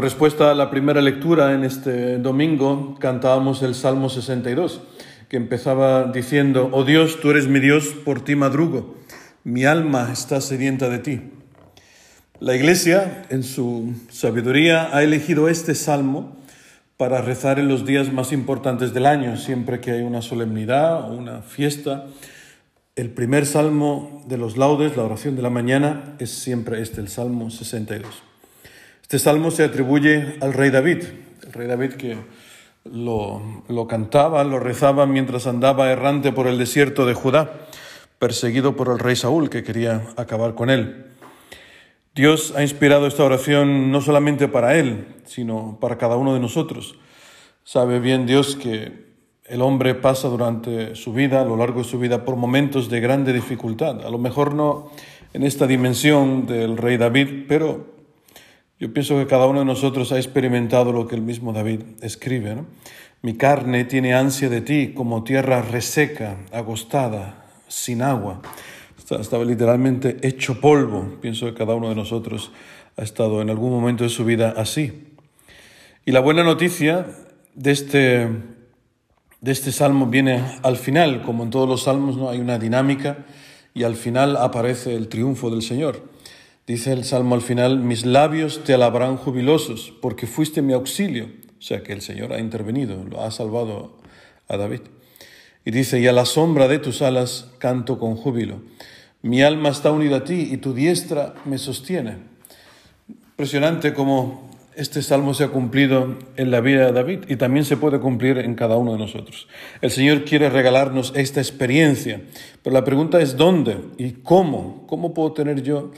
Respuesta a la primera lectura en este domingo, cantábamos el Salmo 62, que empezaba diciendo, Oh Dios, tú eres mi Dios, por ti madrugo, mi alma está sedienta de ti. La Iglesia, en su sabiduría, ha elegido este salmo para rezar en los días más importantes del año, siempre que hay una solemnidad o una fiesta. El primer salmo de los laudes, la oración de la mañana, es siempre este, el Salmo 62. Este salmo se atribuye al rey David, el rey David que lo, cantaba, lo rezaba mientras andaba errante por el desierto de Judá, perseguido por el rey Saúl que quería acabar con él. Dios ha inspirado esta oración no solamente para él, sino para cada uno de nosotros. Sabe bien Dios que el hombre pasa durante su vida, a lo largo de su vida, por momentos de grande dificultad. A lo mejor no en esta dimensión del rey David, pero yo pienso que cada uno de nosotros ha experimentado lo que el mismo David escribe. Mi carne tiene ansia de ti como tierra reseca, agostada, sin agua. Estaba literalmente hecho polvo. Pienso que cada uno de nosotros ha estado en algún momento de su vida así. Y la buena noticia de este, de este salmo viene al final. Como en todos los salmos, ¿no? hay una dinámica y al final aparece el triunfo del Señor. Dice el Salmo al final, mis labios te alabarán jubilosos, porque fuiste mi auxilio. O sea que el Señor ha intervenido, lo ha salvado a David. Y dice, y a la sombra de tus alas canto con júbilo. Mi alma está unida a ti y tu diestra me sostiene. Impresionante cómo este salmo se ha cumplido en la vida de David y también se puede cumplir en cada uno de nosotros. El Señor quiere regalarnos esta experiencia, pero la pregunta es ¿dónde y cómo? ¿Cómo puedo tener yo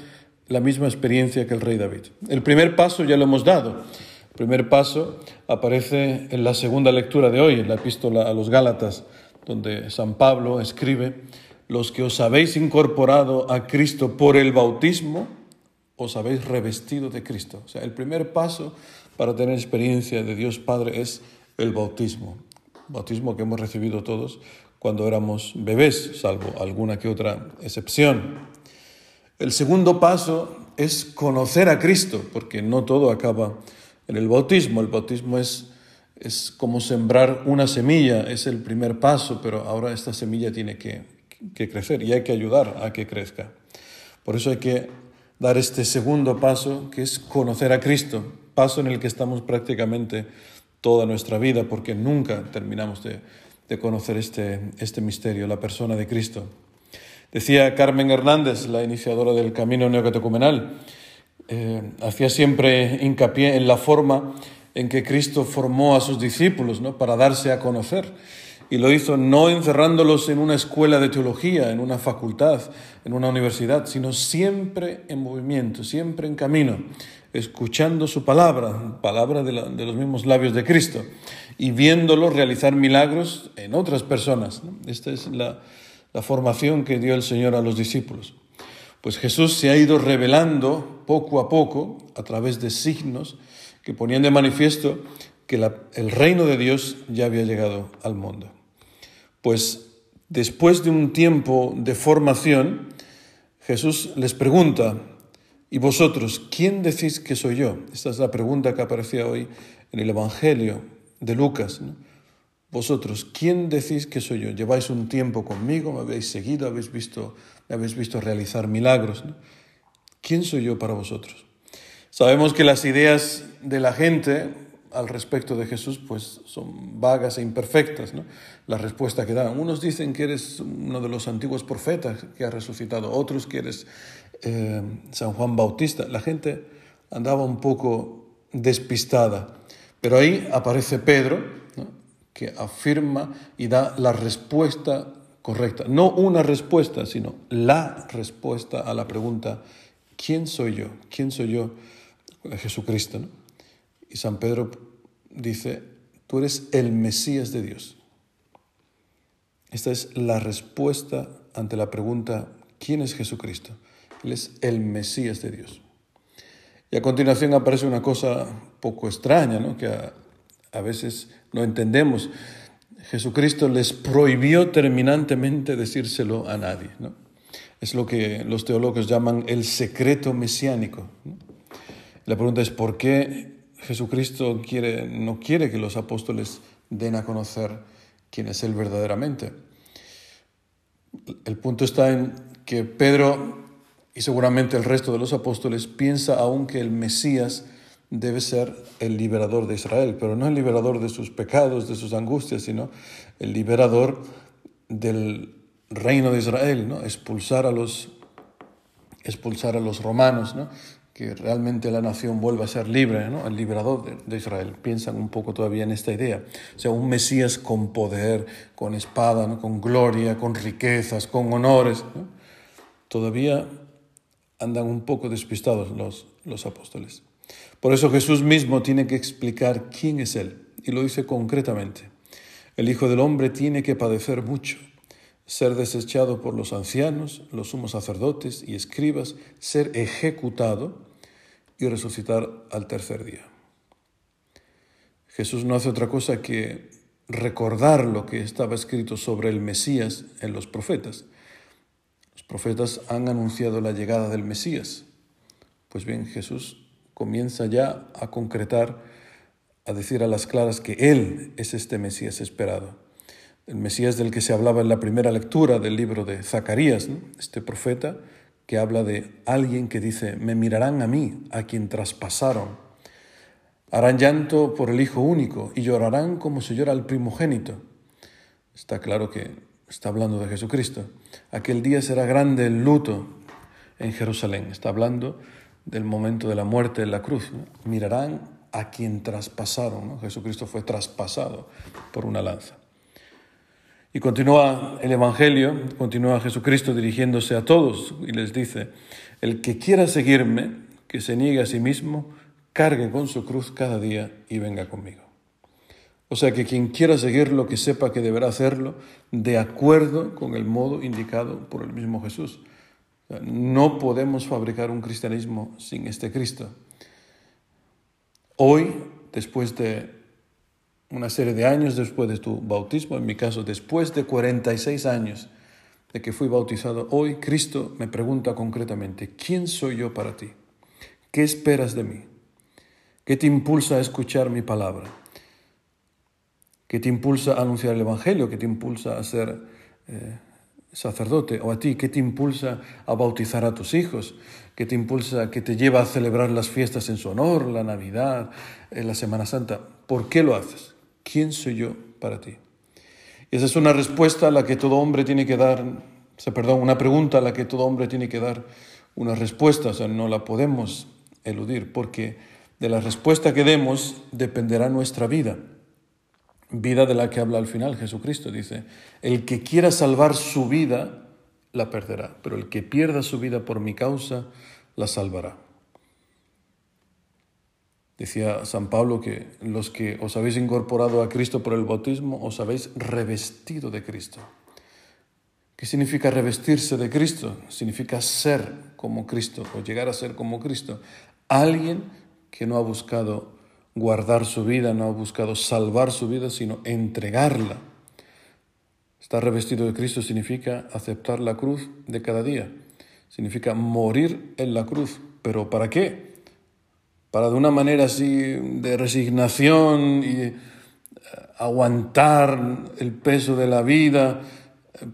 la misma experiencia que el rey David. El primer paso ya lo hemos dado. El primer paso aparece en la segunda lectura de hoy, en la epístola a los Gálatas, donde San Pablo escribe, los que os habéis incorporado a Cristo por el bautismo, os habéis revestido de Cristo. O sea, el primer paso para tener experiencia de Dios Padre es el bautismo. Bautismo que hemos recibido todos cuando éramos bebés, salvo alguna que otra excepción. El segundo paso es conocer a Cristo, porque no todo acaba en el bautismo. El bautismo es, es como sembrar una semilla, es el primer paso, pero ahora esta semilla tiene que, que crecer y hay que ayudar a que crezca. Por eso hay que dar este segundo paso, que es conocer a Cristo, paso en el que estamos prácticamente toda nuestra vida, porque nunca terminamos de, de conocer este, este misterio, la persona de Cristo. Decía Carmen Hernández, la iniciadora del Camino Neocatecumenal, eh, hacía siempre hincapié en la forma en que Cristo formó a sus discípulos ¿no? para darse a conocer. Y lo hizo no encerrándolos en una escuela de teología, en una facultad, en una universidad, sino siempre en movimiento, siempre en camino, escuchando su palabra, palabra de, los mismos labios de Cristo, y viéndolo realizar milagros en otras personas. Esta es la, la formación que dio el Señor a los discípulos. Pues Jesús se ha ido revelando poco a poco a través de signos que ponían de manifiesto que el reino de Dios ya había llegado al mundo. Pues después de un tiempo de formación, Jesús les pregunta, ¿y vosotros quién decís que soy yo? Esta es la pregunta que aparecía hoy en el Evangelio de Lucas. Vosotros, ¿quién decís que soy yo? Lleváis un tiempo conmigo, me habéis seguido, habéis visto, me habéis visto realizar milagros. ¿Quién soy yo para vosotros? Sabemos que las ideas de la gente al respecto de Jesús pues son vagas e imperfectas, la respuesta que dan. Unos dicen que eres uno de los antiguos profetas que ha resucitado, otros que eres eh, San Juan Bautista. La gente andaba un poco despistada, pero ahí aparece Pedro que afirma y da la respuesta correcta. No una respuesta, sino la respuesta a la pregunta, ¿quién soy yo? ¿Quién soy yo? Jesucristo. Y San Pedro dice, tú eres el Mesías de Dios. Esta es la respuesta ante la pregunta, ¿quién es Jesucristo? Él es el Mesías de Dios. Y a continuación aparece una cosa poco extraña, ¿no? que veces no entendemos. Jesucristo les prohibió terminantemente decírselo a nadie. ¿no? Es lo que los teólogos llaman el secreto mesiánico. La pregunta es, ¿por qué Jesucristo quiere, no quiere que los apóstoles den a conocer quién es Él verdaderamente. El punto está en que Pedro y seguramente el resto de los apóstoles piensa aún que el Mesías debe ser el liberador de Israel, pero no el liberador de sus pecados, de sus angustias, sino el liberador del reino de Israel, ¿no? expulsar, a los, expulsar a los romanos, ¿no? que realmente la nación vuelva a ser libre, ¿no? el liberador de, Israel. Piensan un poco todavía en esta idea. O sea, un Mesías con poder, con espada, ¿no? con gloria, con riquezas, con honores. Todavía andan un poco despistados los, los apóstoles. Por eso Jesús mismo tiene que explicar quién es Él, y lo dice concretamente. El Hijo del Hombre tiene que padecer mucho, ser desechado por los ancianos, los sumos sacerdotes y escribas, ser ejecutado y resucitar al tercer día. Jesús no hace otra cosa que recordar lo que estaba escrito sobre el Mesías en los profetas. Los profetas han anunciado la llegada del Mesías. Pues bien, Jesús comienza ya a concretar, a decir a las claras que Él es este Mesías esperado. El Mesías del que se hablaba en la primera lectura del libro de Zacarías, este profeta que habla de alguien que dice, me mirarán a mí, a quien traspasaron. Harán llanto por el Hijo único y llorarán como se llora al primogénito. Está claro que está hablando de Jesucristo. Aquel día será grande el luto en Jerusalén. Está hablando del momento de la muerte en la cruz. Mirarán a quien traspasaron. Jesucristo fue traspasado por una lanza. Y continúa el Evangelio, continúa Jesucristo dirigiéndose a todos y les dice, el que quiera seguirme, que se niegue a sí mismo, cargue con su cruz cada día y venga conmigo. O sea que quien quiera seguirlo, que sepa que deberá hacerlo de acuerdo con el modo indicado por el mismo Jesús. No podemos fabricar un cristianismo sin este Cristo. Hoy, después de una serie de años después de tu bautismo, en mi caso después de 46 años de que fui bautizado, hoy Cristo me pregunta concretamente, ¿quién soy yo para ti? ¿Qué esperas de mí? ¿Qué te impulsa a escuchar mi palabra? ¿Qué te impulsa a anunciar el Evangelio? ¿Qué te impulsa a ser eh, sacerdote? ¿O a ti? ¿Qué te impulsa a bautizar a tus hijos? ¿Qué te impulsa, qué te lleva a celebrar las fiestas en su honor, la Navidad, eh, la Semana Santa? ¿Por qué lo haces? ¿quién soy yo para ti? esa es una respuesta a la que todo hombre tiene que dar, o sea, perdón, una pregunta a la que todo hombre tiene que dar una respuesta, o sea, no la podemos eludir, porque de la respuesta que demos dependerá nuestra vida, vida de la que habla al final Jesucristo, dice, el que quiera salvar su vida, la perderá, pero el que pierda su vida por mi causa, la salvará. Decía San Pablo que los que os habéis incorporado a Cristo por el bautismo, os habéis revestido de Cristo. ¿Qué significa revestirse de Cristo? Significa ser como Cristo o llegar a ser como Cristo. Alguien que no ha buscado guardar su vida, no ha buscado salvar su vida, sino entregarla. Estar revestido de Cristo significa aceptar la cruz de cada día. Significa morir en la cruz. ¿Pero para qué? para de una manera así de resignación y eh, aguantar el peso de la vida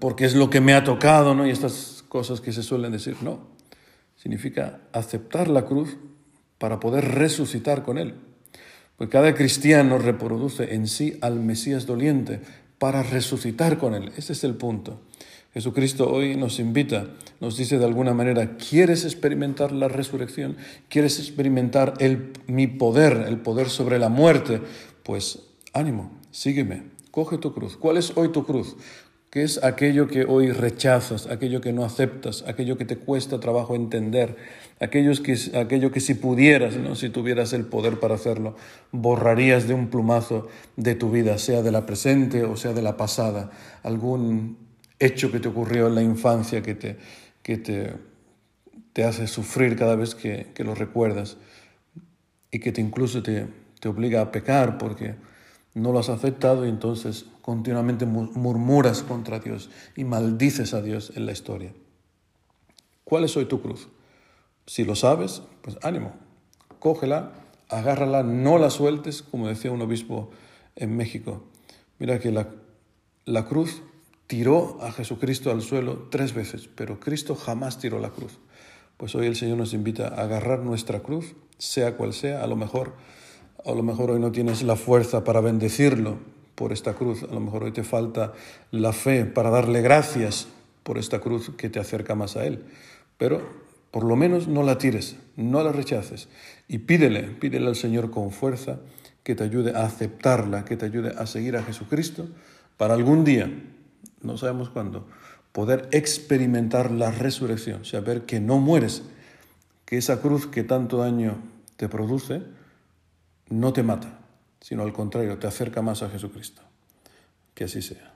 porque es lo que me ha tocado, ¿no? Y estas cosas que se suelen decir, no. Significa aceptar la cruz para poder resucitar con él. Pues cada cristiano reproduce en sí al Mesías doliente para resucitar con él. Ese es el punto. Jesucristo hoy nos invita, nos dice de alguna manera, ¿quieres experimentar la resurrección? ¿Quieres experimentar el, mi poder, el poder sobre la muerte? Pues ánimo, sígueme, coge tu cruz. ¿Cuál es hoy tu cruz? ¿Qué es aquello que hoy rechazas, aquello que no aceptas, aquello que te cuesta trabajo entender, aquellos que, aquello que si pudieras, ¿no? si tuvieras el poder para hacerlo, borrarías de un plumazo de tu vida, sea de la presente o sea de la pasada, algún hecho que te ocurrió en la infancia que te, que te, te hace sufrir cada vez que, que, lo recuerdas y que te incluso te, te obliga a pecar porque no lo has aceptado y entonces continuamente murmuras contra Dios y maldices a Dios en la historia. ¿Cuál es hoy tu cruz? Si lo sabes, pues ánimo, cógela, agárrala, no la sueltes, como decía un obispo en México. Mira que la, la cruz tiró a Jesucristo al suelo tres veces, pero Cristo jamás tiró la cruz. Pues hoy el Señor nos invita a agarrar nuestra cruz, sea cual sea, a lo mejor, a lo mejor hoy no tienes la fuerza para bendecirlo por esta cruz, a lo mejor hoy te falta la fe para darle gracias por esta cruz que te acerca más a Él, pero por lo menos no la tires, no la rechaces y pídele, pídele al Señor con fuerza que te ayude a aceptarla, que te ayude a seguir a Jesucristo para algún día, no sabemos cuándo, poder experimentar la resurrección, saber que no mueres, que esa cruz que tanto daño te produce no te mata, sino al contrario, te acerca más a Jesucristo. Que así sea.